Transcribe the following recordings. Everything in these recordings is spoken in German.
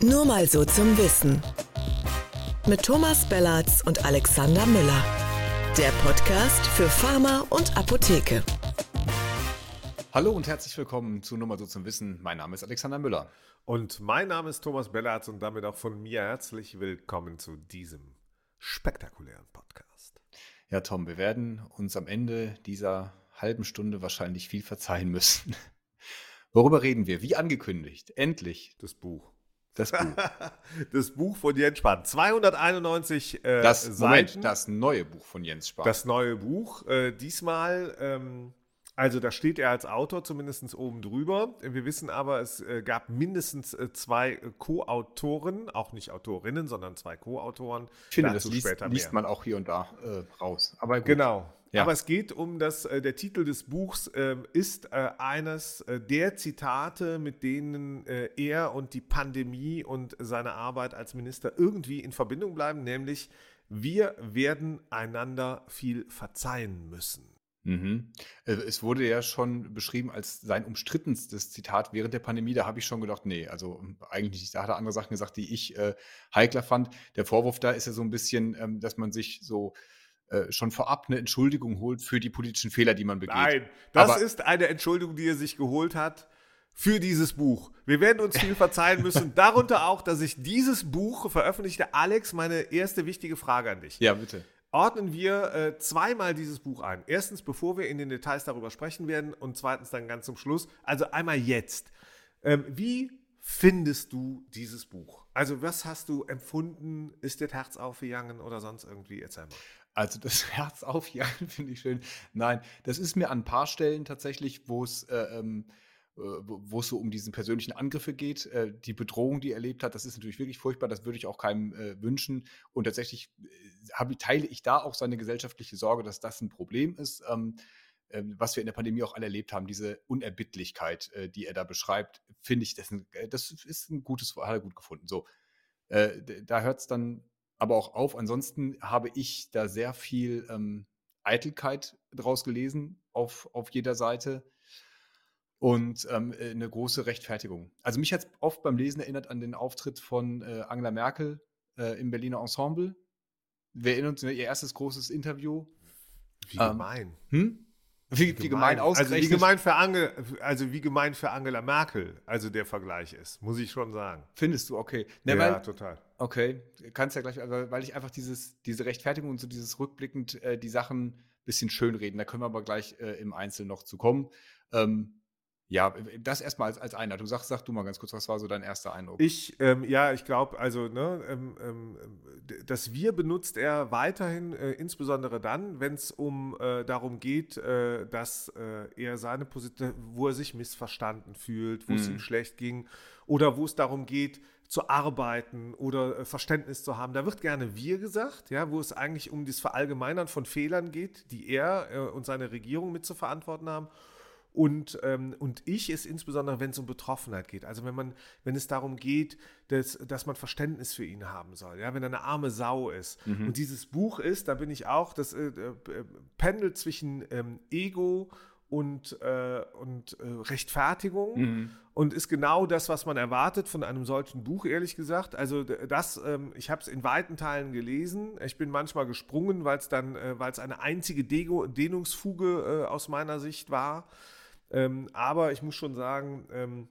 Nur mal so zum Wissen. Mit Thomas Bellatz und Alexander Müller. Der Podcast für Pharma und Apotheke. Hallo und herzlich willkommen zu Nur mal so zum Wissen. Mein Name ist Alexander Müller. Und mein Name ist Thomas Bellatz und damit auch von mir herzlich willkommen zu diesem spektakulären Podcast. Ja, Tom, wir werden uns am Ende dieser halben Stunde wahrscheinlich viel verzeihen müssen. Worüber reden wir? Wie angekündigt, endlich. Das Buch. Das Buch. das Buch von Jens Spahn. 291 äh, das, Seiten. Moment, das neue Buch von Jens Spahn. Das neue Buch. Äh, diesmal, ähm, also da steht er als Autor zumindest oben drüber. Wir wissen aber, es äh, gab mindestens äh, zwei Co-Autoren, auch nicht Autorinnen, sondern zwei Co-Autoren. ich finde, das liest, liest, man auch hier und da äh, raus. Aber gut. Genau. Ja. Aber es geht um das, äh, der Titel des Buchs äh, ist äh, eines äh, der Zitate, mit denen äh, er und die Pandemie und seine Arbeit als Minister irgendwie in Verbindung bleiben, nämlich wir werden einander viel verzeihen müssen. Mhm. Es wurde ja schon beschrieben als sein umstrittenstes Zitat während der Pandemie. Da habe ich schon gedacht, nee, also eigentlich nicht. Da hat er andere Sachen gesagt, die ich heikler fand. Der Vorwurf da ist ja so ein bisschen, ähm, dass man sich so äh, schon vorab eine Entschuldigung holt für die politischen Fehler, die man begeht. Nein, das Aber ist eine Entschuldigung, die er sich geholt hat für dieses Buch. Wir werden uns viel verzeihen müssen. Darunter auch, dass ich dieses Buch veröffentlichte. Alex, meine erste wichtige Frage an dich. Ja, bitte. Ordnen wir äh, zweimal dieses Buch ein. Erstens, bevor wir in den Details darüber sprechen werden und zweitens dann ganz zum Schluss. Also einmal jetzt. Ähm, wie findest du dieses Buch? Also was hast du empfunden? Ist dir das Herz aufgegangen oder sonst irgendwie? Erzähl mal. Also das Herz aufjagen finde ich schön. Nein, das ist mir an ein paar Stellen tatsächlich, wo es äh, ähm, äh, wo es so um diesen persönlichen Angriffe geht, äh, die Bedrohung, die er erlebt hat, das ist natürlich wirklich furchtbar, das würde ich auch keinem wünschen. Und tatsächlich teile ich da auch seine gesellschaftliche Sorge, dass das ein Problem ist, ähm, äh, was wir in der Pandemie auch alle erlebt haben, diese Unerbittlichkeit, die er da beschreibt, finde ich, das, das, ist ein gutes, hat er gut gefunden. So, da hört es dann aber auch auf. Ansonsten habe ich da sehr viel ähm, Eitelkeit draus gelesen auf, auf jeder Seite und ähm, äh, eine große Rechtfertigung. Also mich hat es oft beim Lesen erinnert an den Auftritt von äh, Angela Merkel äh, im Berliner Ensemble. Wir erinnern uns an ihr erstes großes Interview. Wie gemein. Ähm, hm? Wie, wie gemein, Also wie gemein, für Angela, also wie gemein für Angela Merkel, also der Vergleich ist, muss ich schon sagen. Findest du, okay. Ne, ja, weil, total. Okay, kannst ja gleich, weil ich einfach dieses, diese Rechtfertigung und so dieses rückblickend äh, die Sachen ein bisschen schönreden, da können wir aber gleich äh, im Einzelnen noch zu kommen. Ähm, ja, das erstmal als, als Einladung. Sag, sag du mal ganz kurz, was war so dein erster Eindruck? Ich, ähm, ja, ich glaube, also, ne, ähm, ähm, das Wir benutzt er weiterhin, äh, insbesondere dann, wenn es um äh, darum geht, äh, dass äh, er seine Position, wo er sich missverstanden fühlt, wo es mhm. ihm schlecht ging, oder wo es darum geht, zu arbeiten oder äh, Verständnis zu haben. Da wird gerne wir gesagt, ja, wo es eigentlich um das Verallgemeinern von Fehlern geht, die er äh, und seine Regierung mit zu verantworten haben. Und, ähm, und ich ist insbesondere, wenn es um Betroffenheit geht. Also wenn man, wenn es darum geht, dass, dass man Verständnis für ihn haben soll, ja, wenn er eine arme Sau ist. Mhm. Und dieses Buch ist, da bin ich auch, das äh, äh, pendelt zwischen ähm, Ego und, äh, und äh, Rechtfertigung mhm. und ist genau das, was man erwartet von einem solchen Buch, ehrlich gesagt. Also das, ähm, ich habe es in weiten Teilen gelesen. Ich bin manchmal gesprungen, weil es dann, äh, weil es eine einzige Dego Dehnungsfuge äh, aus meiner Sicht war. Ähm, aber ich muss schon sagen, ähm,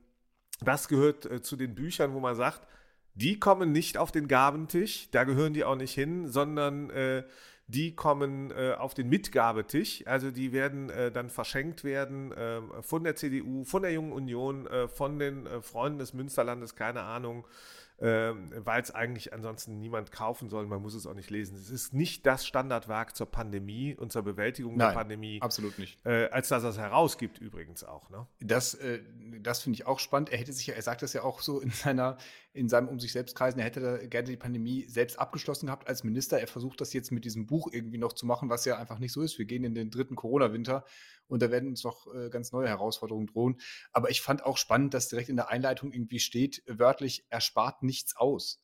das gehört äh, zu den Büchern, wo man sagt, die kommen nicht auf den Gabentisch, da gehören die auch nicht hin, sondern äh, die kommen äh, auf den Mitgabetisch. Also die werden äh, dann verschenkt werden ähm, von der CDU, von der Jungen Union, äh, von den äh, Freunden des Münsterlandes, keine Ahnung ähm, weil es eigentlich ansonsten niemand kaufen soll. Man muss es auch nicht lesen. Es ist nicht das Standardwerk zur Pandemie und zur Bewältigung Nein, der Pandemie. Absolut nicht. Äh, als dass er es herausgibt, übrigens auch. Ne? Das, äh, das finde ich auch spannend. Er hätte sich ja, er sagt das ja auch so in seiner, in seinem Um sich selbst kreisen, er hätte gerne die Pandemie selbst abgeschlossen gehabt als Minister. Er versucht das jetzt mit diesem Buch irgendwie noch zu machen, was ja einfach nicht so ist. Wir gehen in den dritten Corona-Winter und da werden uns noch äh, ganz neue Herausforderungen drohen. Aber ich fand auch spannend, dass direkt in der Einleitung irgendwie steht, wörtlich, er spart nichts aus.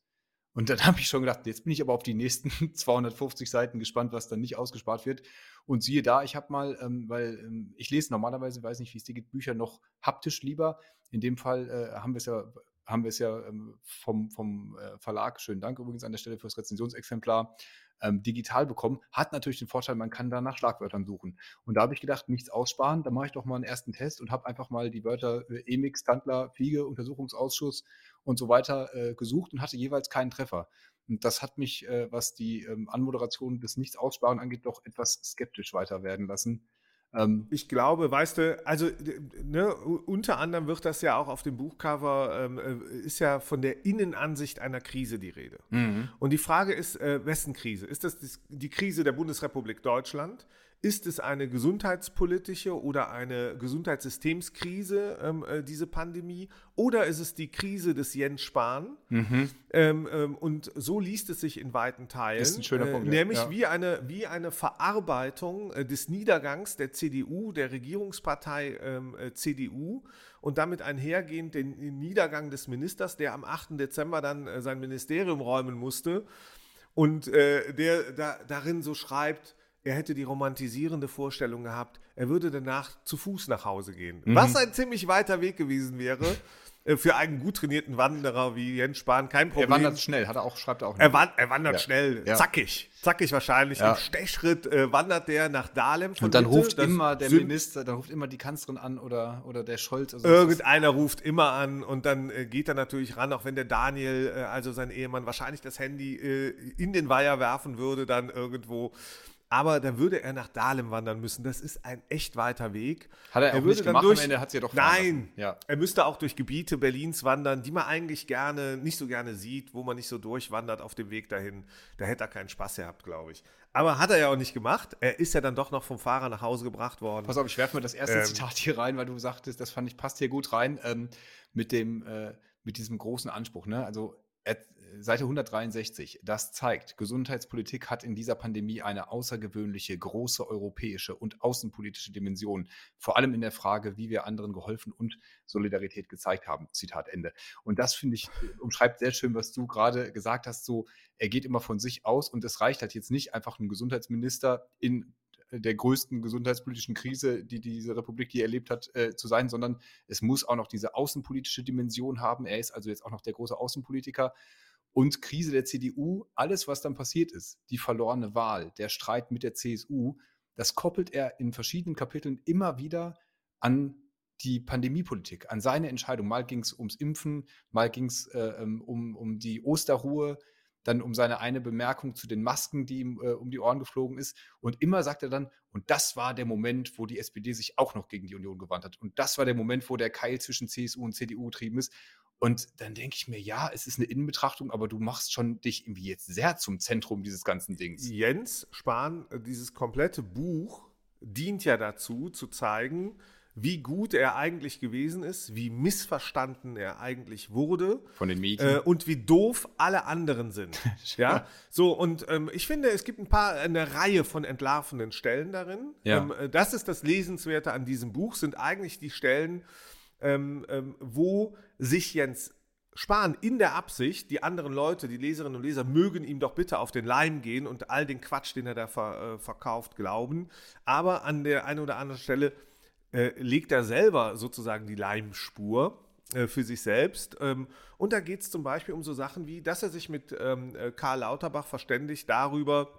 Und dann habe ich schon gedacht, jetzt bin ich aber auf die nächsten 250 Seiten gespannt, was dann nicht ausgespart wird. Und siehe da, ich habe mal, ähm, weil ähm, ich lese normalerweise, weiß nicht, wie es dir geht, Bücher noch haptisch lieber. In dem Fall äh, haben wir es ja haben wir es ja ähm, vom, vom äh, Verlag, schönen Dank übrigens an der Stelle fürs Rezensionsexemplar, ähm, digital bekommen, hat natürlich den Vorteil, man kann da nach Schlagwörtern suchen. Und da habe ich gedacht, nichts aussparen, da mache ich doch mal einen ersten Test und habe einfach mal die Wörter äh, Emix, Tandler, Fliege, Untersuchungsausschuss und so weiter äh, gesucht und hatte jeweils keinen Treffer. Und das hat mich, äh, was die ähm, Anmoderation des Nichts-Aussparen angeht, doch etwas skeptisch weiter werden lassen. Ähm, ich glaube, weißt du, also ne, unter anderem wird das ja auch auf dem Buchcover, ähm, äh, ist ja von der Innenansicht einer Krise die Rede. Mhm. Und die Frage ist, äh, wessen Krise? Ist das die Krise der Bundesrepublik Deutschland? Ist es eine gesundheitspolitische oder eine Gesundheitssystemskrise, ähm, äh, diese Pandemie? Oder ist es die Krise des Jens Spahn? Mhm. Ähm, ähm, und so liest es sich in weiten Teilen. Ist ein schöner Punkt. Äh, nämlich ja. wie, eine, wie eine Verarbeitung äh, des Niedergangs der CDU, der Regierungspartei ähm, äh, CDU und damit einhergehend den, Niedergang des Ministers, der am 8. Dezember dann äh, sein Ministerium räumen musste und äh, der da, darin so schreibt, er hätte die romantisierende Vorstellung gehabt, er würde danach zu Fuß nach Hause gehen. Mhm. Was ein ziemlich weiter Weg gewesen wäre. Äh, für einen gut trainierten Wanderer wie Jens Spahn kein Problem. Er wandert schnell, hat er auch, schreibt er auch. Er, wand, er wandert ja. schnell, ja. zackig, zackig wahrscheinlich. Ja. Im Stechschritt äh, wandert der nach Dahlem. Und dann Mitte, ruft immer der Minister, dann ruft immer die Kanzlerin an oder, oder der Scholz. Also Irgendeiner ruft immer an und dann äh, geht er natürlich ran, auch wenn der Daniel, äh, also sein Ehemann, wahrscheinlich das Handy äh, in den Weiher werfen würde, dann irgendwo. Aber da würde er nach Dahlem wandern müssen. Das ist ein echt weiter Weg. Hat er, er auch nicht gemacht, durch, am Ende hat sie ja doch Nein, ja. er müsste auch durch Gebiete Berlins wandern, die man eigentlich gerne, nicht so gerne sieht, wo man nicht so durchwandert auf dem Weg dahin. Da hätte er keinen Spaß gehabt, glaube ich. Aber hat er ja auch nicht gemacht. Er ist ja dann doch noch vom Fahrer nach Hause gebracht worden. Pass auf, ich werfe mal das erste ähm, Zitat hier rein, weil du sagtest, das fand ich passt hier gut rein, ähm, mit dem, äh, mit diesem großen Anspruch. Ne? Also Seite 163, das zeigt, Gesundheitspolitik hat in dieser Pandemie eine außergewöhnliche, große europäische und außenpolitische Dimension, vor allem in der Frage, wie wir anderen geholfen und Solidarität gezeigt haben. Zitat Ende. Und das finde ich, umschreibt sehr schön, was du gerade gesagt hast, so, er geht immer von sich aus und es reicht halt jetzt nicht einfach ein Gesundheitsminister in der größten gesundheitspolitischen Krise, die diese Republik je erlebt hat, äh, zu sein, sondern es muss auch noch diese außenpolitische Dimension haben. Er ist also jetzt auch noch der große Außenpolitiker. Und Krise der CDU, alles, was dann passiert ist, die verlorene Wahl, der Streit mit der CSU, das koppelt er in verschiedenen Kapiteln immer wieder an die Pandemiepolitik, an seine Entscheidung. Mal ging es ums Impfen, mal ging es äh, ähm, um, um die Osterruhe, dann um seine eine Bemerkung zu den Masken, die ihm äh, um die Ohren geflogen ist. Und immer sagt er dann, und das war der Moment, wo die SPD sich auch noch gegen die Union gewandt hat. Und das war der Moment, wo der Keil zwischen CSU und CDU getrieben ist. Und dann denke ich mir, ja, es ist eine Innenbetrachtung, aber du machst schon dich irgendwie jetzt sehr zum Zentrum dieses ganzen Dings. Jens Spahn, äh, dieses komplette Buch dient ja dazu, zu zeigen, wie gut er eigentlich gewesen ist, wie missverstanden er eigentlich wurde. Von den Medien. Äh, und wie doof alle anderen sind. ja, so und ähm, ich finde, es gibt ein paar, eine Reihe von entlarvenden Stellen darin. Ja. Ähm, äh, das ist das Lesenswerte an diesem Buch, sind eigentlich die Stellen, ähm, ähm, wo sich Jens Spahn in der Absicht, die anderen Leute, die Leserinnen und Leser, mögen ihm doch bitte auf den Leim gehen und all den Quatsch, den er da ver, äh, verkauft, glauben. Aber an der einen oder anderen Stelle äh, legt er selber sozusagen die Leimspur äh, für sich selbst. Ähm, und da geht es zum Beispiel um so Sachen wie, dass er sich mit ähm, äh, Karl Lauterbach verständigt darüber,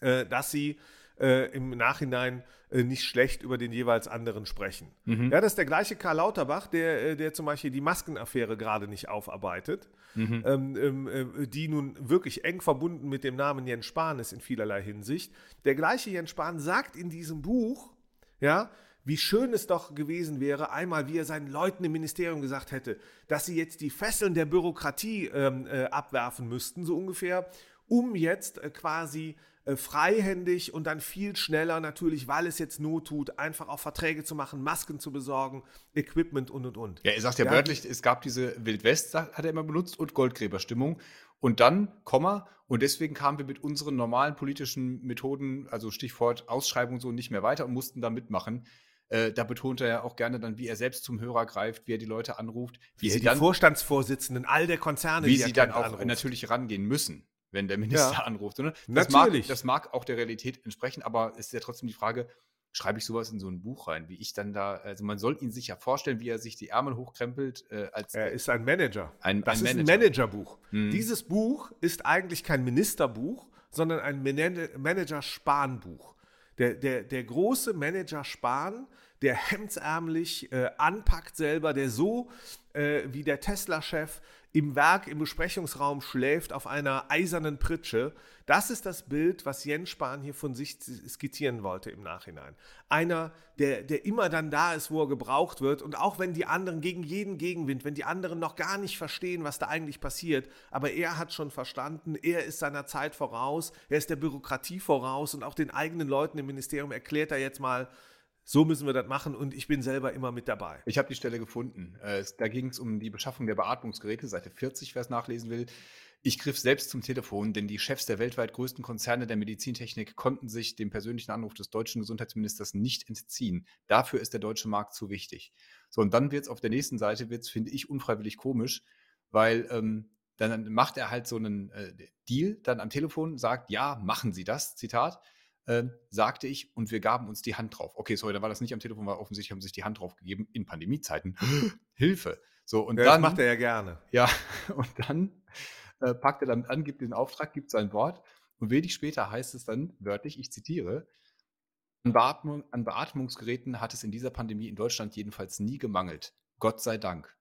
äh, dass sie äh, im Nachhinein äh, nicht schlecht über den jeweils anderen sprechen. Mhm. Ja, das ist der gleiche Karl Lauterbach, der, der zum Beispiel die Maskenaffäre gerade nicht aufarbeitet, mhm. ähm, ähm äh, die nun wirklich eng verbunden mit dem Namen Jens Spahn ist in vielerlei Hinsicht. Der gleiche Jens Spahn sagt in diesem Buch, ja, wie schön es doch gewesen wäre, einmal, wie er seinen Leuten im Ministerium gesagt hätte, dass sie jetzt die Fesseln der Bürokratie ähm, äh, abwerfen müssten, so ungefähr, um jetzt äh, quasi äh, freihändig und dann viel schneller natürlich, weil es jetzt Not tut, einfach auch Verträge zu machen, Masken zu besorgen, Equipment und und und. Ja, er sagt ja, ja wörtlich, es gab diese Wildwest, hat er immer benutzt, und Goldgräberstimmung. Und dann, Komma, und deswegen kamen wir mit unseren normalen politischen Methoden, also Stichwort Ausschreibung so, nicht mehr weiter und mussten da mitmachen. Äh, da betont er ja auch gerne dann, wie er selbst zum Hörer greift, wie er die Leute anruft. Wie, wie sie die dann, Vorstandsvorsitzenden all der Konzerne, wie sie dann auch anruft. natürlich rangehen müssen wenn der Minister ja. anruft. Ne? Das, Natürlich. Mag, das mag auch der Realität entsprechen, aber es ist ja trotzdem die Frage, schreibe ich sowas in so ein Buch rein, wie ich dann da, also man soll ihn sich ja vorstellen, wie er sich die Ärmel hochkrempelt. Äh, als er ist ein Manager. Ein, das ein ist Manager. ein Managerbuch. Mhm. Dieses Buch ist eigentlich kein Ministerbuch, sondern ein Manager-Spahn-Buch. Der, der, der große Manager Spahn, der hemdsärmlich äh, anpackt selber, der so äh, wie der Tesla-Chef im Werk, im Besprechungsraum schläft auf einer eisernen Pritsche. Das ist das Bild, was Jens Spahn hier von sich skizzieren wollte im Nachhinein. Einer, der, der immer dann da ist, wo er gebraucht wird. Und auch wenn die anderen gegen jeden Gegenwind, wenn die anderen noch gar nicht verstehen, was da eigentlich passiert, aber er hat schon verstanden, er ist seiner Zeit voraus, er ist der Bürokratie voraus und auch den eigenen Leuten im Ministerium erklärt er jetzt mal, so müssen wir das machen und ich bin selber immer mit dabei. Ich habe die Stelle gefunden. Äh, da ging es um die Beschaffung der Beatmungsgeräte, Seite 40, wer es nachlesen will. Ich griff selbst zum Telefon, denn die Chefs der weltweit größten Konzerne der Medizintechnik konnten sich dem persönlichen Anruf des deutschen Gesundheitsministers nicht entziehen. Dafür ist der deutsche Markt zu wichtig. So, und dann wird es auf der nächsten Seite, wird's, finde ich, unfreiwillig komisch, weil ähm, dann macht er halt so einen äh, Deal dann am Telefon, sagt, ja, machen Sie das, Zitat äh, sagte ich, und wir gaben uns die Hand drauf. Okay, sorry, da war das nicht am Telefon, weil offensichtlich haben sie sich die Hand drauf gegeben in Pandemiezeiten. Hilfe. So, und ja, dann. Das macht er ja gerne. Ja, und dann äh, packt er damit an, gibt den Auftrag, gibt sein Wort. Und wenig später heißt es dann wörtlich, ich zitiere, an, Beatmung, an Beatmungsgeräten hat es in dieser Pandemie in Deutschland jedenfalls nie gemangelt. Gott sei Dank.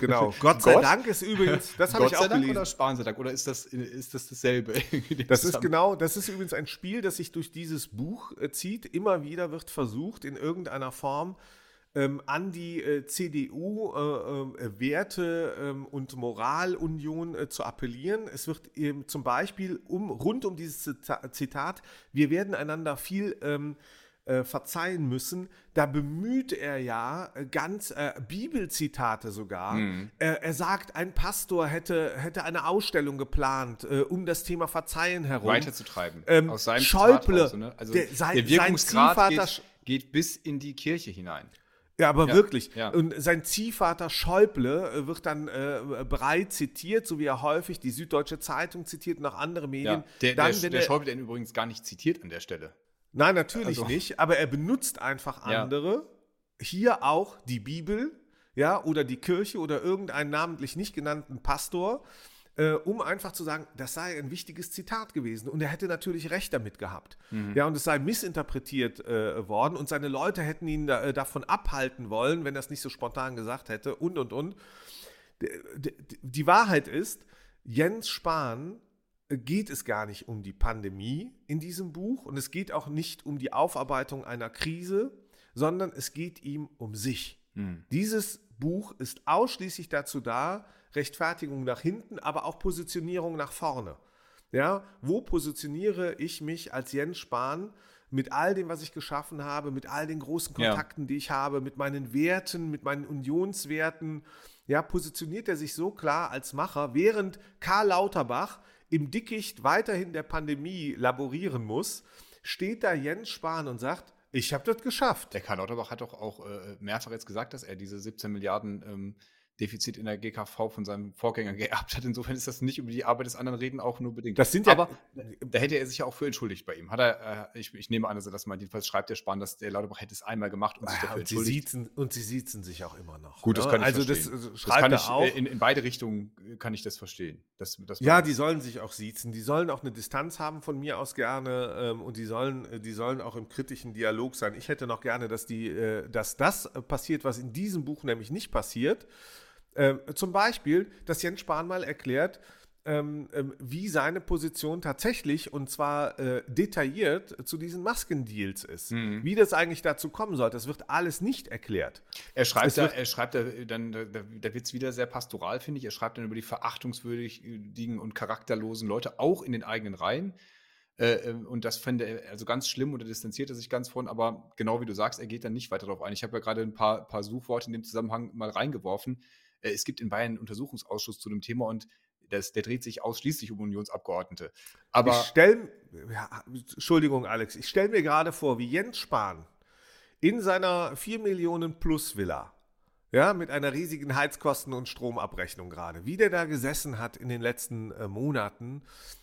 Genau. Gott sei Gott? Dank ist übrigens, das habe ich auch gelesen. oder Spahn sei Dank oder ist das, ist das dasselbe? das ist genau, das ist übrigens ein Spiel, das sich durch dieses Buch äh, zieht. Immer wieder wird versucht, in irgendeiner Form ähm, an die äh, CDU äh, äh, Werte ähm, und Moralunion äh, zu appellieren. Es wird eben zum Beispiel um, rund um dieses Zitat, wir werden einander viel ähm, äh, verzeihen müssen, da bemüht er ja äh, ganz äh, Bibelzitate sogar. Mhm. Er, er, sagt, ein Pastor hätte, hätte eine Ausstellung geplant, äh, um das Thema Verzeihen herum. Weiterzutreiben. Ähm, aus seinem Schäuble, raus, ne? also der, sein, der Wirkungsgrad geht, geht bis in die Kirche hinein. Ja, aber ja, wirklich. Ja. Und sein Ziehvater Schäuble äh, wird dann äh, breit zitiert, so wie er häufig die Süddeutsche Zeitung zitiert und auch andere Medien. Ja, der, dann, der, der Schäuble, der übrigens gar nicht zitiert an der Stelle. Nein, natürlich also. nicht, aber er benutzt einfach andere. Ja. Hier auch die Bibel, ja, oder die Kirche oder irgendeinen namentlich nicht genannten Pastor, äh, um einfach zu sagen, das sei ein wichtiges Zitat gewesen. Und er hätte natürlich recht damit gehabt. Mhm. Ja, und es sei missinterpretiert äh, worden und seine Leute hätten ihn da, äh, davon abhalten wollen, wenn er es nicht so spontan gesagt hätte und und und. Die, die Wahrheit ist, Jens Spahn geht es gar nicht um die Pandemie in diesem Buch und es geht auch nicht um die Aufarbeitung einer Krise, sondern es geht ihm um sich. Hm. Dieses Buch ist ausschließlich dazu da, Rechtfertigung nach hinten, aber auch Positionierung nach vorne. Ja, wo positioniere ich mich als Jens Spahn mit all dem, was ich geschaffen habe, mit all den großen Kontakten, ja. die ich habe, mit meinen Werten, mit meinen Unionswerten? Ja, positioniert er sich so klar als Macher, während Karl Lauterbach im Dickicht weiterhin der Pandemie laborieren muss, steht da Jens Spahn und sagt, ich habe das geschafft. Der Karl Lauterbach hat doch auch äh, mehrfach jetzt gesagt, dass er diese 17 Milliarden ähm, Defizit in der GKV von seinem Vorgänger geerbt hat. Insofern ist das nicht über die Arbeit des anderen reden, auch nur bedingt. Das sind ja, Aber da hätte er sich ja auch für entschuldigt bei ihm. Hat er, äh, ich, ich, nehme an, dass er das mal jedenfalls schreibt, der Spahn, dass der Lauterbach hätte es einmal gemacht und sich dafür und entschuldigt. Sie siezen, und sie siezen sich auch immer noch. Gut, das ne? kann ich also verstehen. Das, das kann ich, auch. In, in, beide Richtungen kann ich das verstehen. Das, das ja, die sollen sich auch siezen. Die sollen auch eine Distanz haben von mir aus gerne ähm, und die sollen, die sollen auch im kritischen Dialog sein. Ich hätte noch gerne, dass, die, äh, dass das passiert, was in diesem Buch nämlich nicht passiert. Ähm, zum Beispiel, dass Jens Spahn mal erklärt, ähm, ähm, wie seine Position tatsächlich und zwar äh, detailliert zu diesen Maskendeals ist. Mhm. Wie das eigentlich dazu kommen soll, das wird alles nicht erklärt. Er schreibt, da, er schreibt da, dann, da, da wird es wieder sehr pastoral, finde ich. Er schreibt dann über die verachtungswürdigen und charakterlosen Leute, auch in den eigenen Reihen. Äh, ähm, und das fände er also ganz schlimm oder distanziert er sich ganz von, aber genau wie du sagst, er geht dann nicht weiter darauf ein. Ich habe ja gerade ein paar, paar Suchworte in dem Zusammenhang mal reingeworfen. Äh, es gibt in Bayern einen Untersuchungsausschuss zu dem Thema und das, der dreht sich ausschließlich um Unionsabgeordnete. Aber ich stell, ja, Entschuldigung, Alex, ich stelle mir gerade vor, wie Jens Spahn in seiner 4 Millionen plus Villa, ja, mit einer riesigen Heizkosten- und Stromabrechnung gerade, wie der da gesessen hat in den letzten äh, Monaten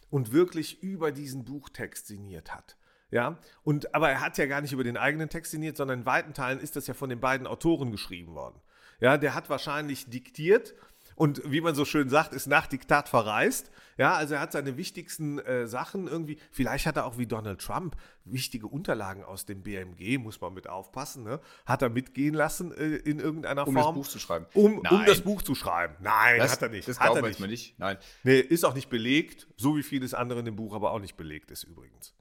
und wirklich über diesen Buchtext signiert hat. Ja, und aber er hat ja gar nicht über den eigenen Text sinniert, sondern in weiten Teilen ist das ja von den beiden Autoren geschrieben worden. Ja, der hat wahrscheinlich diktiert und wie man so schön sagt, ist nach Diktat verreist. Ja, also er hat seine wichtigsten äh, Sachen irgendwie, vielleicht hat er auch wie Donald Trump wichtige Unterlagen aus dem BMG, muss man mit aufpassen, ne? hat er mitgehen lassen äh, in irgendeiner um Form. Um das Buch zu schreiben. Um, um das Buch zu schreiben. Nein, das, hat er nicht. Das glauben er wir mal nicht. Nein. Nee, ist auch nicht belegt, so wie vieles andere in dem Buch aber auch nicht belegt ist übrigens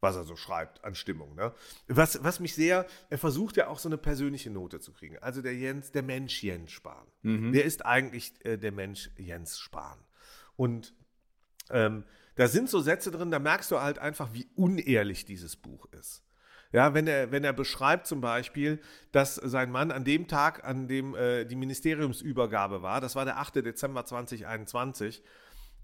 was er so schreibt an Stimmung. Ne? Was, was mich sehr, er versucht ja auch so eine persönliche Note zu kriegen. Also der Jens, der Mensch Jens Spahn. Mhm. Wer ist eigentlich äh, der Mensch Jens Spahn? Und ähm, da sind so Sätze drin, da merkst du halt einfach, wie unehrlich dieses Buch ist. Ja, wenn er, wenn er beschreibt zum Beispiel, dass sein Mann an dem Tag, an dem äh, die Ministeriumsübergabe war, das war der 8. Dezember 2021,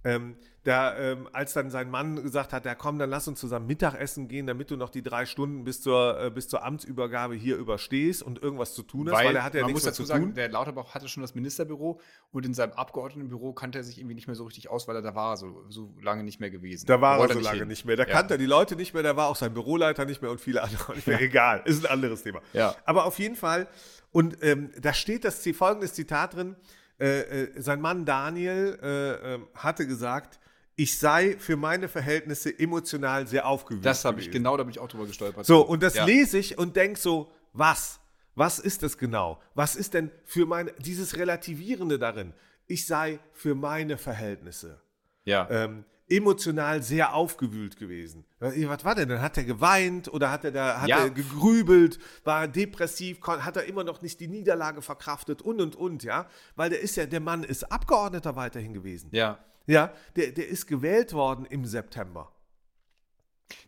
ähm, da, ähm, als dann sein Mann gesagt hat, ja komm, dann lass uns zusammen Mittagessen gehen, damit du noch die drei Stunden bis zur, äh, bis zur Amtsübergabe hier überstehst und irgendwas zu tun hast, weil, weil er hat ja man nichts muss dazu sagen, der Lauterbach hatte schon das Ministerbüro und in seinem Abgeordnetenbüro kannte er sich irgendwie nicht mehr so richtig aus, weil er da war so, so lange nicht mehr gewesen. Da war er so nicht lange hin. nicht mehr. Da Ja. kannte er die Leute nicht mehr, da war auch sein Büroleiter nicht mehr und viele andere nicht mehr. Egal, ist ein anderes Thema. Ja. Aber auf jeden Fall, und ähm, da steht das folgendes Zitat drin: äh, äh, Sein Mann Daniel äh, ähm, hatte gesagt, ich sei für meine Verhältnisse emotional sehr aufgewühlt. Das habe ich genau, da bin ich auch drüber gestolpert. So, und das ja. lese ich und denke so, was? Was ist das genau? Was ist denn für meine, dieses Relativierende darin? Ich sei für meine Verhältnisse Ja. ähm, emotional sehr aufgewühlt gewesen. Was war denn? Dann hat er geweint oder hat er da hat Ja. er gegrübelt, war depressiv, hat er immer noch nicht die Niederlage verkraftet und und und, ja? Weil der ist ja, der Mann ist Abgeordneter weiterhin gewesen. ja. Ja, der, der ist gewählt worden im September.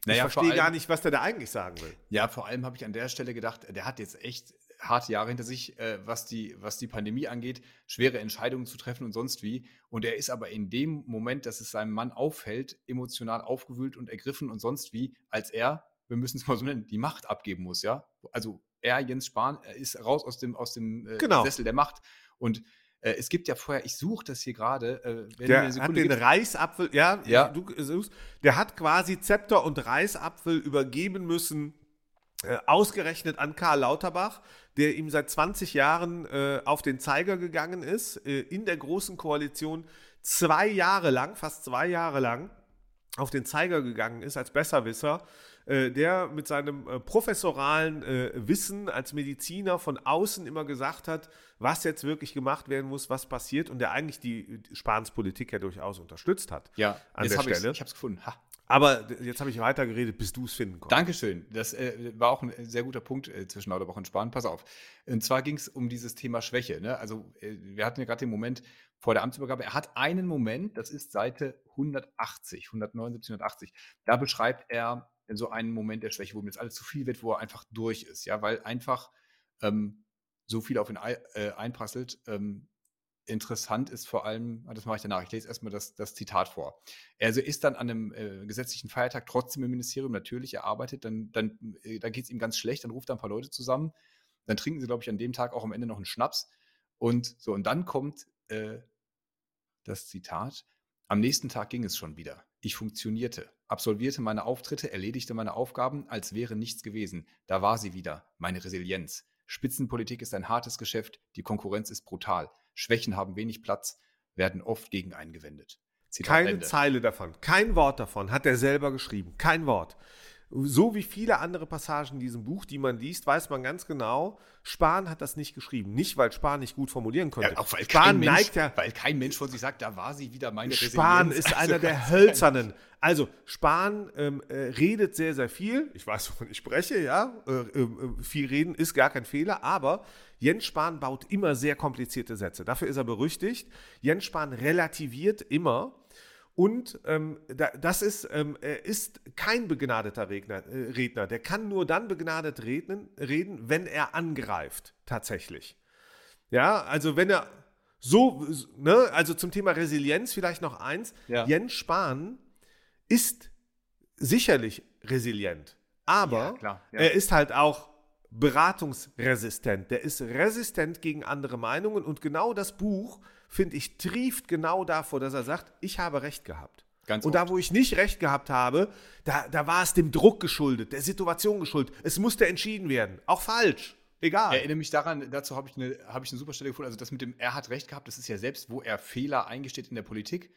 Naja, ich verstehe gar nicht, was der da eigentlich sagen will. Ja, vor allem habe ich an der Stelle gedacht, der hat jetzt echt harte Jahre hinter sich, äh, was, die, was die Pandemie angeht, schwere Entscheidungen zu treffen und sonst wie. Und er ist aber in dem Moment, dass es seinem Mann auffällt, emotional aufgewühlt und ergriffen und sonst wie, als er, wir müssen es mal so nennen, die Macht abgeben muss, ja. Also er, Jens Spahn, er ist raus aus dem, aus dem äh, Genau. Sessel der Macht. Und äh, es gibt ja vorher, ich suche das hier gerade, äh, wenn du mir Der hat den gibst. Reichsapfel, ja, Ja. Du, suchst, der hat quasi Zepter und Reichsapfel übergeben müssen, äh, ausgerechnet an Karl Lauterbach, der ihm seit 20 Jahren äh, auf den Zeiger gegangen ist, äh, in der Großen Koalition zwei Jahre lang, fast zwei Jahre lang, auf den Zeiger gegangen ist als Besserwisser, äh, der mit seinem äh, professoralen Wissen als Mediziner von außen immer gesagt hat, was jetzt wirklich gemacht werden muss, was passiert und der eigentlich die, Spahns Politik ja durchaus unterstützt hat. Ja, an jetzt der habe ich Stelle. Ich habe es gefunden. Ha. Aber jetzt habe ich weitergeredet, bis du es finden konntest. Dankeschön. Das äh, war auch ein sehr guter Punkt äh, zwischen Lauterbach und Spahn. Pass auf. Und zwar ging es um dieses Thema Schwäche. Ne? Also, äh, wir hatten ja gerade den Moment vor der Amtsübergabe. Er hat einen Moment, das ist Seite 180, 179, 180. Da beschreibt er so einen Moment der Schwäche, wo ihm jetzt alles zu viel wird, wo er einfach durch ist. Ja, weil einfach ähm, so viel auf ihn äh, einprasselt. Ähm, interessant ist vor allem, ah, das mache ich danach, ich lese erstmal das, das Zitat vor. Also ist dann an einem äh, gesetzlichen Feiertag trotzdem im Ministerium, natürlich, er arbeitet, dann, dann, äh, dann geht es ihm ganz schlecht, dann ruft er ein paar Leute zusammen, dann trinken sie, glaube ich, an dem Tag auch am Ende noch einen Schnaps und so, und dann kommt äh, das Zitat, am nächsten Tag ging es schon wieder. Ich funktionierte, absolvierte meine Auftritte, erledigte meine Aufgaben, als wäre nichts gewesen. Da war sie wieder, meine Resilienz. Spitzenpolitik ist ein hartes Geschäft, die Konkurrenz ist brutal. Schwächen haben wenig Platz, werden oft gegen eingewendet. Zitat Keine Ende. Zeile davon, kein Wort davon hat er selber geschrieben. Kein Wort. So wie viele andere Passagen in diesem Buch, die man liest, weiß man ganz genau, Spahn hat das nicht geschrieben. Nicht, weil Spahn nicht gut formulieren konnte. Ja, auch weil, Spahn kein Mensch, neigt ja, weil kein Mensch von sich sagt, da war sie wieder meine Spahn Resilienz. ist Also einer der Hölzernen. Also, Spahn ähm, äh, redet sehr, sehr viel. Ich weiß, wovon ich spreche, ja. Äh, äh, viel reden ist gar kein Fehler, aber Jens Spahn baut immer sehr komplizierte Sätze. Dafür ist er berüchtigt. Jens Spahn relativiert immer. Und ähm, da, das ist, ähm, er ist kein begnadeter Redner, äh, Redner. Der kann nur dann begnadet reden, reden, wenn er angreift, tatsächlich. Ja, also wenn er so, ne, also zum Thema Resilienz vielleicht noch eins. Ja. Jens Spahn ist sicherlich resilient, aber Ja, klar, ja. er ist halt auch beratungsresistent. Der ist resistent gegen andere Meinungen und genau das Buch, finde ich, trieft genau davor, dass er sagt, ich habe recht gehabt. Ganz und oft. da, wo ich nicht recht gehabt habe, da, da war es dem Druck geschuldet, der Situation geschuldet. Es musste entschieden werden. Auch falsch. Egal. Ich erinnere mich daran, dazu habe ich, eine, hab ich eine super Stelle gefunden. Also, das mit dem, er hat recht gehabt, das ist ja selbst, wo er Fehler eingesteht in der Politik.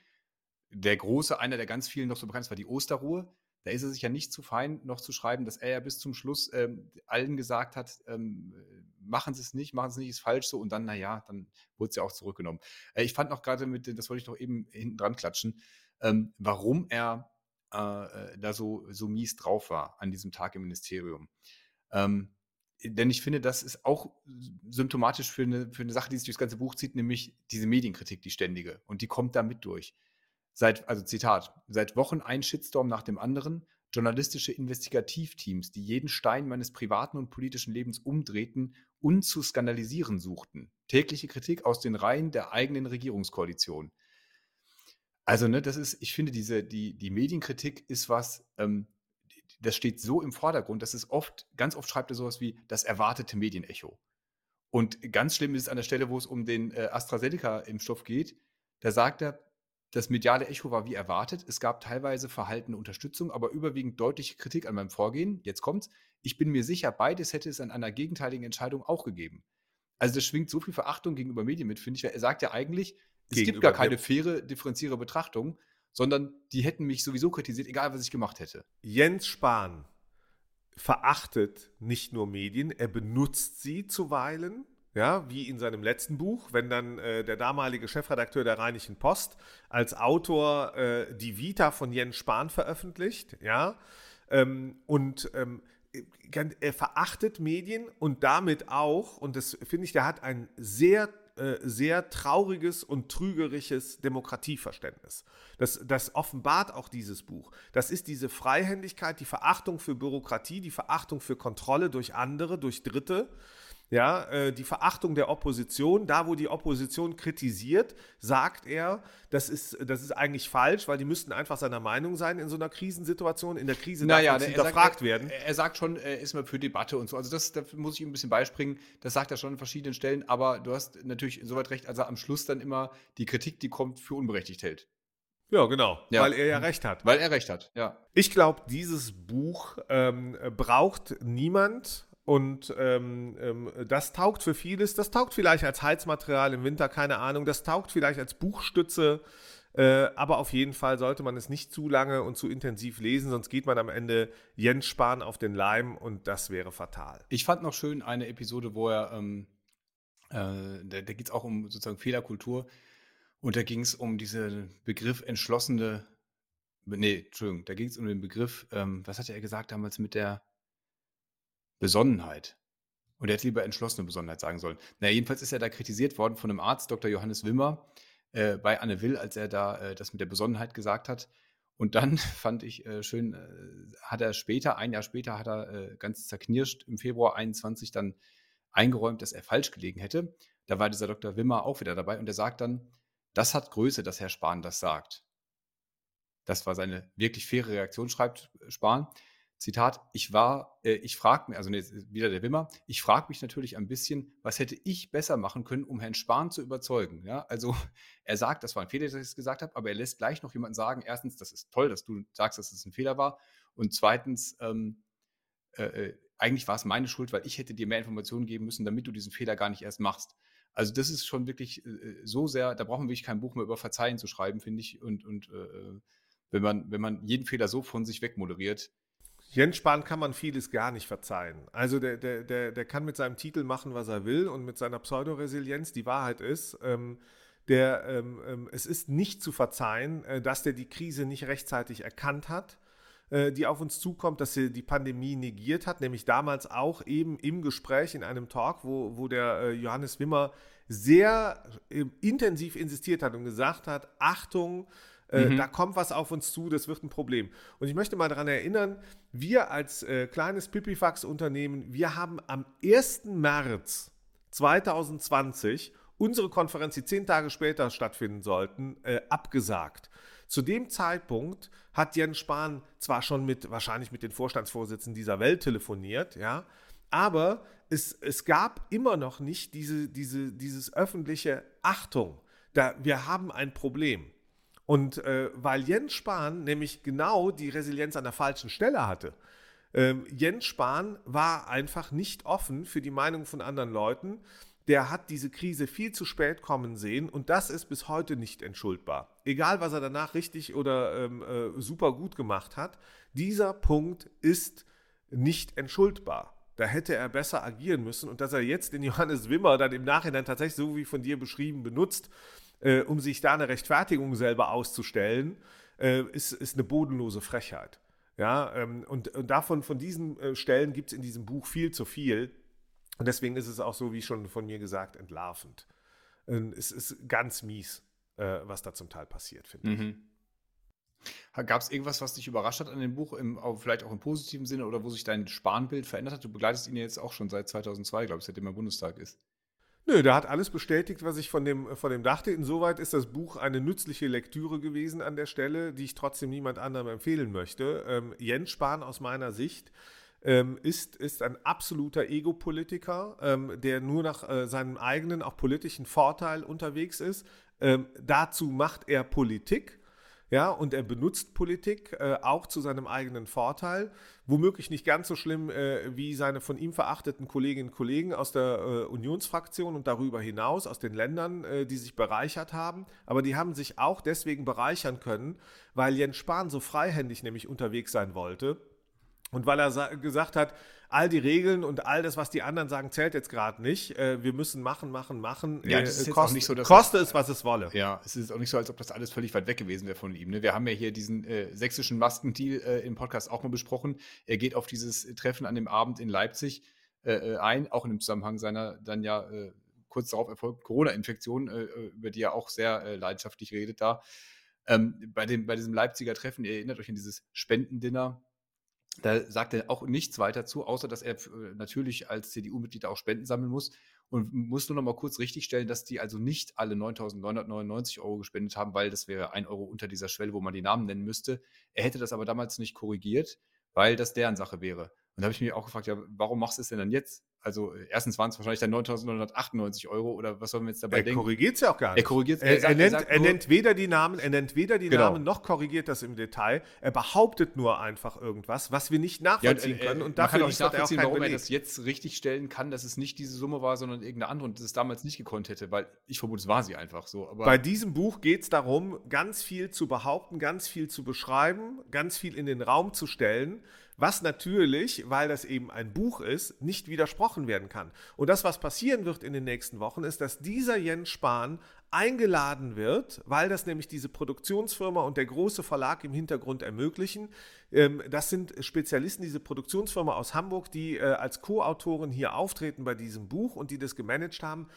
Der große, einer der ganz vielen noch so bekannt war die Osterruhe. Da ist er sich ja nicht zu fein, noch zu schreiben, dass er ja bis zum Schluss ähm, allen gesagt hat, ähm, machen Sie es nicht, machen Sie es nicht, ist falsch so. Und dann, naja, dann wurde es ja auch zurückgenommen. Äh, ich fand noch gerade mit, das wollte ich noch eben hinten dran klatschen, ähm, warum er äh, äh, da so, so mies drauf war an diesem Tag im Ministerium. Ähm, denn ich finde, das ist auch symptomatisch für eine, für eine Sache, die sich durchs ganze Buch zieht, nämlich diese Medienkritik, die ständige. Und die kommt da mit durch. Seit, also Zitat, seit Wochen ein Shitstorm nach dem anderen, journalistische Investigativteams, die jeden Stein meines privaten und politischen Lebens umdrehten und zu skandalisieren suchten. Tägliche Kritik aus den Reihen der eigenen Regierungskoalition. Also, ne, das ist, ich finde, diese, die, die Medienkritik ist was, ähm, das steht so im Vordergrund, dass es oft, ganz oft schreibt er sowas wie das erwartete Medienecho. Und ganz schlimm ist es an der Stelle, wo es um den äh, AstraZeneca-Impfstoff geht. Da sagt er, das mediale Echo war wie erwartet. Es gab teilweise verhaltene Unterstützung, aber überwiegend deutliche Kritik an meinem Vorgehen. Jetzt kommt's. Ich bin mir sicher, beides hätte es an einer gegenteiligen Entscheidung auch gegeben. Also das schwingt so viel Verachtung gegenüber Medien mit, finde ich. Er sagt ja eigentlich, es gibt gar keine faire, differenzierte Betrachtung sondern die hätten mich sowieso kritisiert, egal was ich gemacht hätte. Jens Spahn verachtet nicht nur Medien, er benutzt sie zuweilen. Ja, wie in seinem letzten Buch, wenn dann äh, der damalige Chefredakteur der Rheinischen Post als Autor äh, die Vita von Jens Spahn veröffentlicht, ja, ähm, und ähm, er verachtet Medien und damit auch, und das finde ich, der hat ein sehr äh, sehr trauriges und trügerisches Demokratieverständnis. Das, das offenbart auch dieses Buch. Das ist diese Freihändigkeit, die Verachtung für Bürokratie, die Verachtung für Kontrolle durch andere, durch Dritte ja, äh, die Verachtung der Opposition. Da, wo die Opposition kritisiert, sagt er, das ist, das ist eigentlich falsch, weil die müssten einfach seiner Meinung sein in so einer Krisensituation. In der Krise naja, darf hinterfragt sagt, werden. Er, er, sagt schon, er ist mal für Debatte und so. Also das, da muss ich ihm ein bisschen beispringen. Das sagt er schon an verschiedenen Stellen. Aber du hast natürlich insoweit recht, als er am Schluss dann immer die Kritik, die kommt, für unberechtigt hält. Ja, genau, ja. weil er ja recht hat. Weil er recht hat, ja. Ich glaube, dieses Buch ähm, braucht niemand, und ähm, ähm, das taugt für vieles. Das taugt vielleicht als Heizmaterial im Winter, keine Ahnung. Das taugt vielleicht als Buchstütze. Äh, aber auf jeden Fall sollte man es nicht zu lange und zu intensiv lesen, sonst geht man am Ende Jens Spahn auf den Leim und das wäre fatal. Ich fand noch schön eine Episode, wo er, ähm, äh, da, da geht es auch um sozusagen Fehlerkultur und da ging es um diesen Begriff entschlossene, nee, Entschuldigung, da ging es um den Begriff, ähm, was hat er gesagt damals mit der Besonnenheit. Und er hätte lieber entschlossene Besonnenheit sagen sollen. Naja, jedenfalls ist er da kritisiert worden von einem Arzt, Dr. Johannes Wimmer, äh, bei Anne Will, als er da äh, das mit der Besonnenheit gesagt hat. Und dann fand ich äh, schön, äh, hat er später, ein Jahr später, hat er äh, ganz zerknirscht im Februar 21 dann eingeräumt, dass er falsch gelegen hätte. Da war dieser Dr. Wimmer auch wieder dabei und er sagt dann, das hat Größe, dass Herr Spahn das sagt. Das war seine wirklich faire Reaktion, schreibt Spahn. Zitat, ich war, äh, ich frage mich, also nee, wieder der Wimmer, ich frage mich natürlich ein bisschen, was hätte ich besser machen können, um Herrn Spahn zu überzeugen. Ja, also er sagt, das war ein Fehler, dass ich es gesagt habe, aber er lässt gleich noch jemanden sagen, erstens, das ist toll, dass du sagst, dass es ein Fehler war und zweitens, ähm, äh, äh, eigentlich war es meine Schuld, weil ich hätte dir mehr Informationen geben müssen, damit du diesen Fehler gar nicht erst machst. Also das ist schon wirklich äh, so sehr, da brauchen wir wirklich kein Buch mehr über Verzeihen zu schreiben, finde ich. Und, und äh, äh, wenn man, wenn man jeden Fehler so von sich wegmoderiert, Jens Spahn kann man vieles gar nicht verzeihen. Also der, der, der, der kann mit seinem Titel machen, was er will und mit seiner Pseudoresilienz. Die Wahrheit ist, ähm, der, ähm, ähm, es ist nicht zu verzeihen, äh, dass der die Krise nicht rechtzeitig erkannt hat, äh, die auf uns zukommt, dass er die Pandemie negiert hat, nämlich damals auch eben im Gespräch in einem Talk, wo, wo der äh, Johannes Wimmer sehr äh, intensiv insistiert hat und gesagt hat, Achtung, äh, mhm. Da kommt was auf uns zu, das wird ein Problem. Und ich möchte mal daran erinnern, wir als äh, kleines Pipifax-Unternehmen, wir haben am 1. März 2020 unsere Konferenz, die zehn Tage später stattfinden sollten, äh, abgesagt. Zu dem Zeitpunkt hat Jens Spahn zwar schon mit, wahrscheinlich mit den Vorstandsvorsitzenden dieser Welt telefoniert, ja, aber es, es gab immer noch nicht diese, diese, dieses öffentliche Achtung. Da, wir haben ein Problem. Und äh, weil Jens Spahn nämlich genau die Resilienz an der falschen Stelle hatte. Ähm, Jens Spahn war einfach nicht offen für die Meinung von anderen Leuten. Der hat diese Krise viel zu spät kommen sehen und das ist bis heute nicht entschuldbar. Egal, was er danach richtig oder ähm, äh, super gut gemacht hat, dieser Punkt ist nicht entschuldbar. Da hätte er besser agieren müssen und dass er jetzt den Johannes Wimmer dann im Nachhinein tatsächlich so wie von dir beschrieben benutzt, äh, um sich da eine Rechtfertigung selber auszustellen, äh, ist, ist eine bodenlose Frechheit. Ja, ähm, und, und, davon, von diesen äh, Stellen gibt es in diesem Buch viel zu viel. Und deswegen ist es auch so, wie schon von mir gesagt, entlarvend. Ähm, es ist ganz mies, äh, was da zum Teil passiert, finde mhm. ich. Gab es irgendwas, was dich überrascht hat an dem Buch, im, vielleicht auch im positiven Sinne oder wo sich dein Spanbild verändert hat? Du begleitest ihn ja jetzt auch schon seit 2002, glaube ich, seitdem er Bundestag ist. Nö, der hat alles bestätigt, was ich von dem, von dem dachte. Insoweit ist das Buch eine nützliche Lektüre gewesen an der Stelle, die ich trotzdem niemand anderem empfehlen möchte. Ähm, Jens Spahn aus meiner Sicht ähm, ist, ist ein absoluter Ego-Politiker, ähm, der nur nach äh, seinem eigenen, auch politischen Vorteil unterwegs ist. Ähm, dazu macht er Politik ja, und er benutzt Politik äh, auch zu seinem eigenen Vorteil. Womöglich nicht ganz so schlimm äh, wie seine von ihm verachteten Kolleginnen und Kollegen aus der äh, Unionsfraktion und darüber hinaus, aus den Ländern, äh, die sich bereichert haben. Aber die haben sich auch deswegen bereichern können, weil Jens Spahn so freihändig nämlich unterwegs sein wollte. Und weil er gesagt hat, all die Regeln und all das, was die anderen sagen, zählt jetzt gerade nicht. Äh, wir müssen machen, machen, machen. Ja, das ist äh, kost, nicht so, dass koste es, was es wolle. Ja, es ist auch nicht so, als ob das alles völlig weit weg gewesen wäre von ihm. Ne? Wir haben ja hier diesen äh, sächsischen Maskendeal äh, im Podcast auch mal besprochen. Er geht auf dieses Treffen an dem Abend in Leipzig äh, äh, ein, auch in dem Zusammenhang seiner dann ja kurz darauf erfolgten Corona-Infektion, über die er auch sehr leidenschaftlich redet da. Ähm, bei, dem, bei diesem Leipziger Treffen, ihr erinnert euch an dieses Spendendinner, da sagt er auch nichts weiter zu, außer dass er äh, natürlich als CDU-Mitglied auch Spenden sammeln muss und muss nur noch mal kurz richtigstellen, dass die also nicht alle 9.999 Euro gespendet haben, weil das wäre ein Euro unter dieser Schwelle, wo man die Namen nennen müsste. Er hätte das aber damals nicht korrigiert, weil das deren Sache wäre. Und da habe ich mich auch gefragt, ja, warum machst du es denn dann jetzt? Also erstens waren es wahrscheinlich dann 9.998 Euro oder was sollen wir jetzt dabei er denken? Er korrigiert es ja auch gar nicht. Er korrigiert er, er, er, nennt, er nennt weder die Namen, er nennt weder die genau. Namen noch korrigiert das im Detail. Er behauptet nur einfach irgendwas, was wir nicht nachvollziehen ja, und, können. Und dafür kann auch nicht nachvollziehen, auch warum Beleg. er das jetzt richtig stellen kann, dass es nicht diese Summe war, sondern irgendeine andere und das es damals nicht gekonnt hätte, weil ich vermute, es war sie einfach so. Aber Bei diesem Buch geht es darum, ganz viel zu behaupten, ganz viel zu beschreiben, ganz viel in den Raum zu stellen was natürlich, weil das eben ein Buch ist, nicht widersprochen werden kann. Und das, was passieren wird in den nächsten Wochen, ist, dass dieser Jens Spahn eingeladen wird, weil das nämlich diese Produktionsfirma und der große Verlag im Hintergrund ermöglichen. Ähm, das sind Spezialisten, diese Produktionsfirma aus Hamburg, die äh, als Co-Autoren hier auftreten bei diesem Buch und die das gemanagt haben.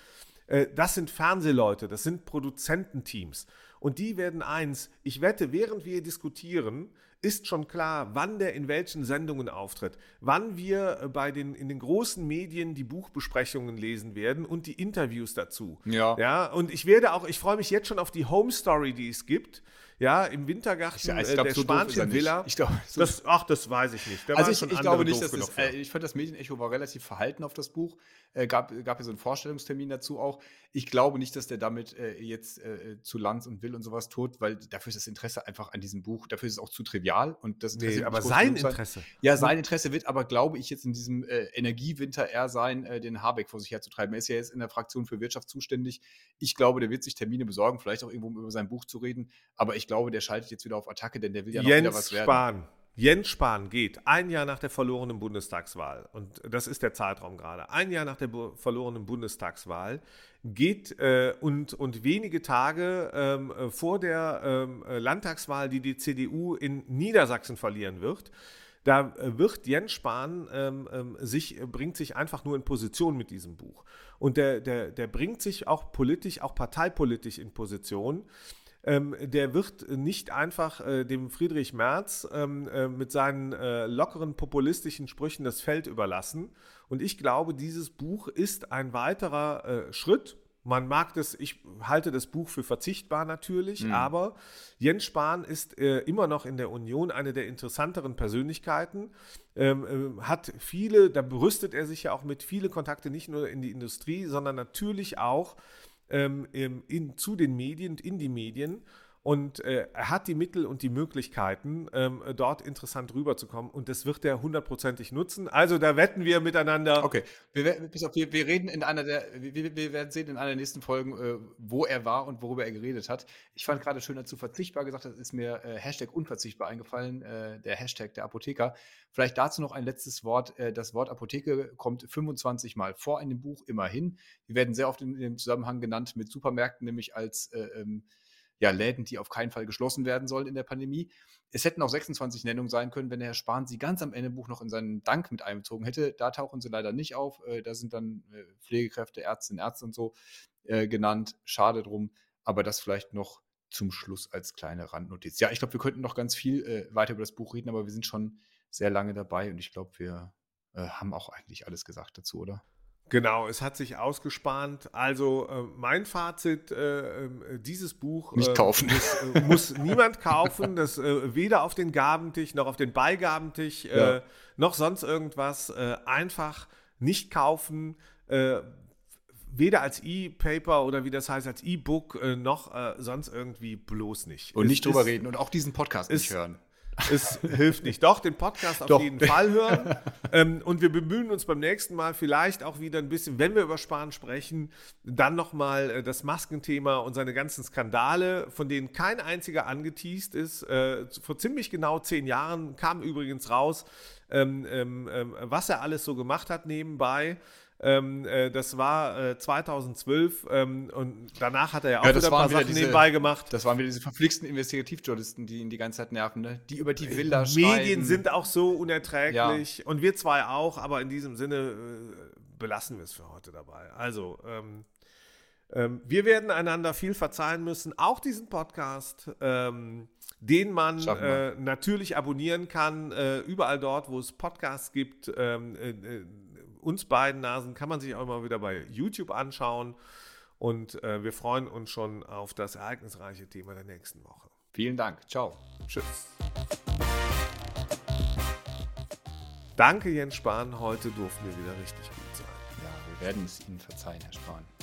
Äh, das sind Fernsehleute, das sind Produzententeams. Und die werden eins, ich wette, während wir diskutieren, ist schon klar, wann der in welchen Sendungen auftritt, wann wir äh, bei den, in den großen Medien die Buchbesprechungen lesen werden und die Interviews dazu. Ja. Ja, und ich werde auch, ich freue mich jetzt schon auf die Home Story, die es gibt ja, im Wintergarten ja, äh, glaub, der so spanischen Villa. Ich glaub, so das, ach, das weiß ich nicht. Da also ich, ich glaube nicht, dass es, äh, ich fand das Medienecho war relativ verhalten auf das Buch. Äh, gab, gab ja so einen Vorstellungstermin dazu auch. Ich glaube nicht, dass der damit äh, jetzt äh, zu Lanz und Will und sowas tut, weil dafür ist das Interesse einfach an diesem Buch, dafür ist es auch zu trivial und das Interesse nee, aber sein Interesse. Ja, sein Interesse wird aber, glaube ich, jetzt in diesem äh, Energiewinter eher sein, den Habeck vor sich herzutreiben. Er ist ja jetzt in der Fraktion für Wirtschaft zuständig. Ich glaube, der wird sich Termine besorgen, vielleicht auch irgendwo um über sein Buch zu reden, aber ich glaube, der schaltet jetzt wieder auf Attacke, denn der will ja noch Jens wieder was werden. Spahn. Jens Spahn geht ein Jahr nach der verlorenen Bundestagswahl, und das ist der Zeitraum gerade, ein Jahr nach der verlorenen Bundestagswahl, geht äh, und, und wenige Tage ähm, vor der ähm, Landtagswahl, die die CDU in Niedersachsen verlieren wird, da wird Jens Spahn ähm, ähm sich, bringt sich einfach nur in Position mit diesem Buch. Und der, der, der bringt sich auch politisch, auch parteipolitisch in Position ähm, der wird nicht einfach äh, dem Friedrich Merz ähm, äh, mit seinen äh, lockeren populistischen Sprüchen das Feld überlassen. Und ich glaube, dieses Buch ist ein weiterer äh, Schritt. Man mag das, ich halte das Buch für verzichtbar natürlich, mhm. aber Jens Spahn ist äh, immer noch in der Union eine der interessanteren Persönlichkeiten, ähm, äh, hat viele, da berüstet er sich ja auch mit viele Kontakte nicht nur in die Industrie, sondern natürlich auch ähm, in, zu den Medien in die Medien. Und äh, er hat die Mittel und die Möglichkeiten, ähm, dort interessant rüberzukommen. Und das wird er hundertprozentig nutzen. Also da wetten wir miteinander. Okay, wir, bis auf, wir, wir reden in einer der, wir, wir, werden sehen in einer der nächsten Folgen, äh, wo er war und worüber er geredet hat. Ich fand gerade schön dazu verzichtbar gesagt, das ist mir äh, Hashtag unverzichtbar eingefallen, äh, der Hashtag der Apotheker. Vielleicht dazu noch ein letztes Wort. Äh, das Wort Apotheke kommt 25 Mal vor in dem Buch, immerhin. Wir werden sehr oft in, in dem Zusammenhang genannt mit Supermärkten, nämlich als äh, ähm, ja, Läden, die auf keinen Fall geschlossen werden sollen in der Pandemie. Es hätten auch 26 Nennungen sein können, wenn der Herr Spahn sie ganz am Ende Buch noch in seinen Dank mit einbezogen hätte. Da tauchen sie leider nicht auf. Äh, da sind dann äh, Pflegekräfte, Ärztinnen, Ärzte und so äh, genannt. Schade drum. Aber das vielleicht noch zum Schluss als kleine Randnotiz. Ja, ich glaube, wir könnten noch ganz viel weiter über das Buch reden, aber wir sind schon sehr lange dabei und ich glaube, wir haben auch eigentlich alles gesagt dazu, oder? Genau, es hat sich ausgespannt. Also äh, mein Fazit, äh, äh dieses Buch nicht äh, kaufen. Muss, äh, muss niemand kaufen, das äh, weder auf den Gabentisch noch auf den Beigabentisch ja. noch sonst irgendwas. einfach nicht kaufen. Weder als E-Paper oder wie das heißt, als E-Book noch sonst irgendwie bloß nicht. Und es nicht drüber reden und auch diesen Podcast nicht hören. Es hilft nicht. Doch, den Podcast auf Doch. jeden Fall hören. ähm, und wir bemühen uns beim nächsten Mal vielleicht auch wieder ein bisschen, wenn wir über Sparen sprechen, dann nochmal äh, das Maskenthema und seine ganzen Skandale, von denen kein einziger angeteased ist. Äh, vor ziemlich genau zehn Jahren kam übrigens raus, ähm, ähm, ähm was er alles so gemacht hat nebenbei. Ähm, äh, das war äh, 2012 ähm, und danach hat er ja auch ja, wieder ein paar Sachen diese, nebenbei gemacht. Das waren wieder diese verflixten Investigativjournalisten, die ihn die ganze Zeit nerven, ne? die über die Villa äh, schreiben. Medien sind auch so unerträglich ja. und wir zwei auch, aber in diesem Sinne äh, belassen wir es für heute dabei. Also, ähm, ähm wir werden einander viel verzeihen müssen, auch diesen Podcast, ähm, den man äh, natürlich abonnieren kann, äh, überall dort, wo es Podcasts gibt ähm, uns beiden Nasen kann man sich auch mal wieder bei YouTube anschauen. Und äh, wir freuen uns schon auf das ereignisreiche Thema der nächsten Woche. Vielen Dank. Ciao. Tschüss. Danke, Jens Spahn. Heute durften wir wieder richtig gut sein. Ja, wir werden es Ihnen verzeihen, Herr Spahn.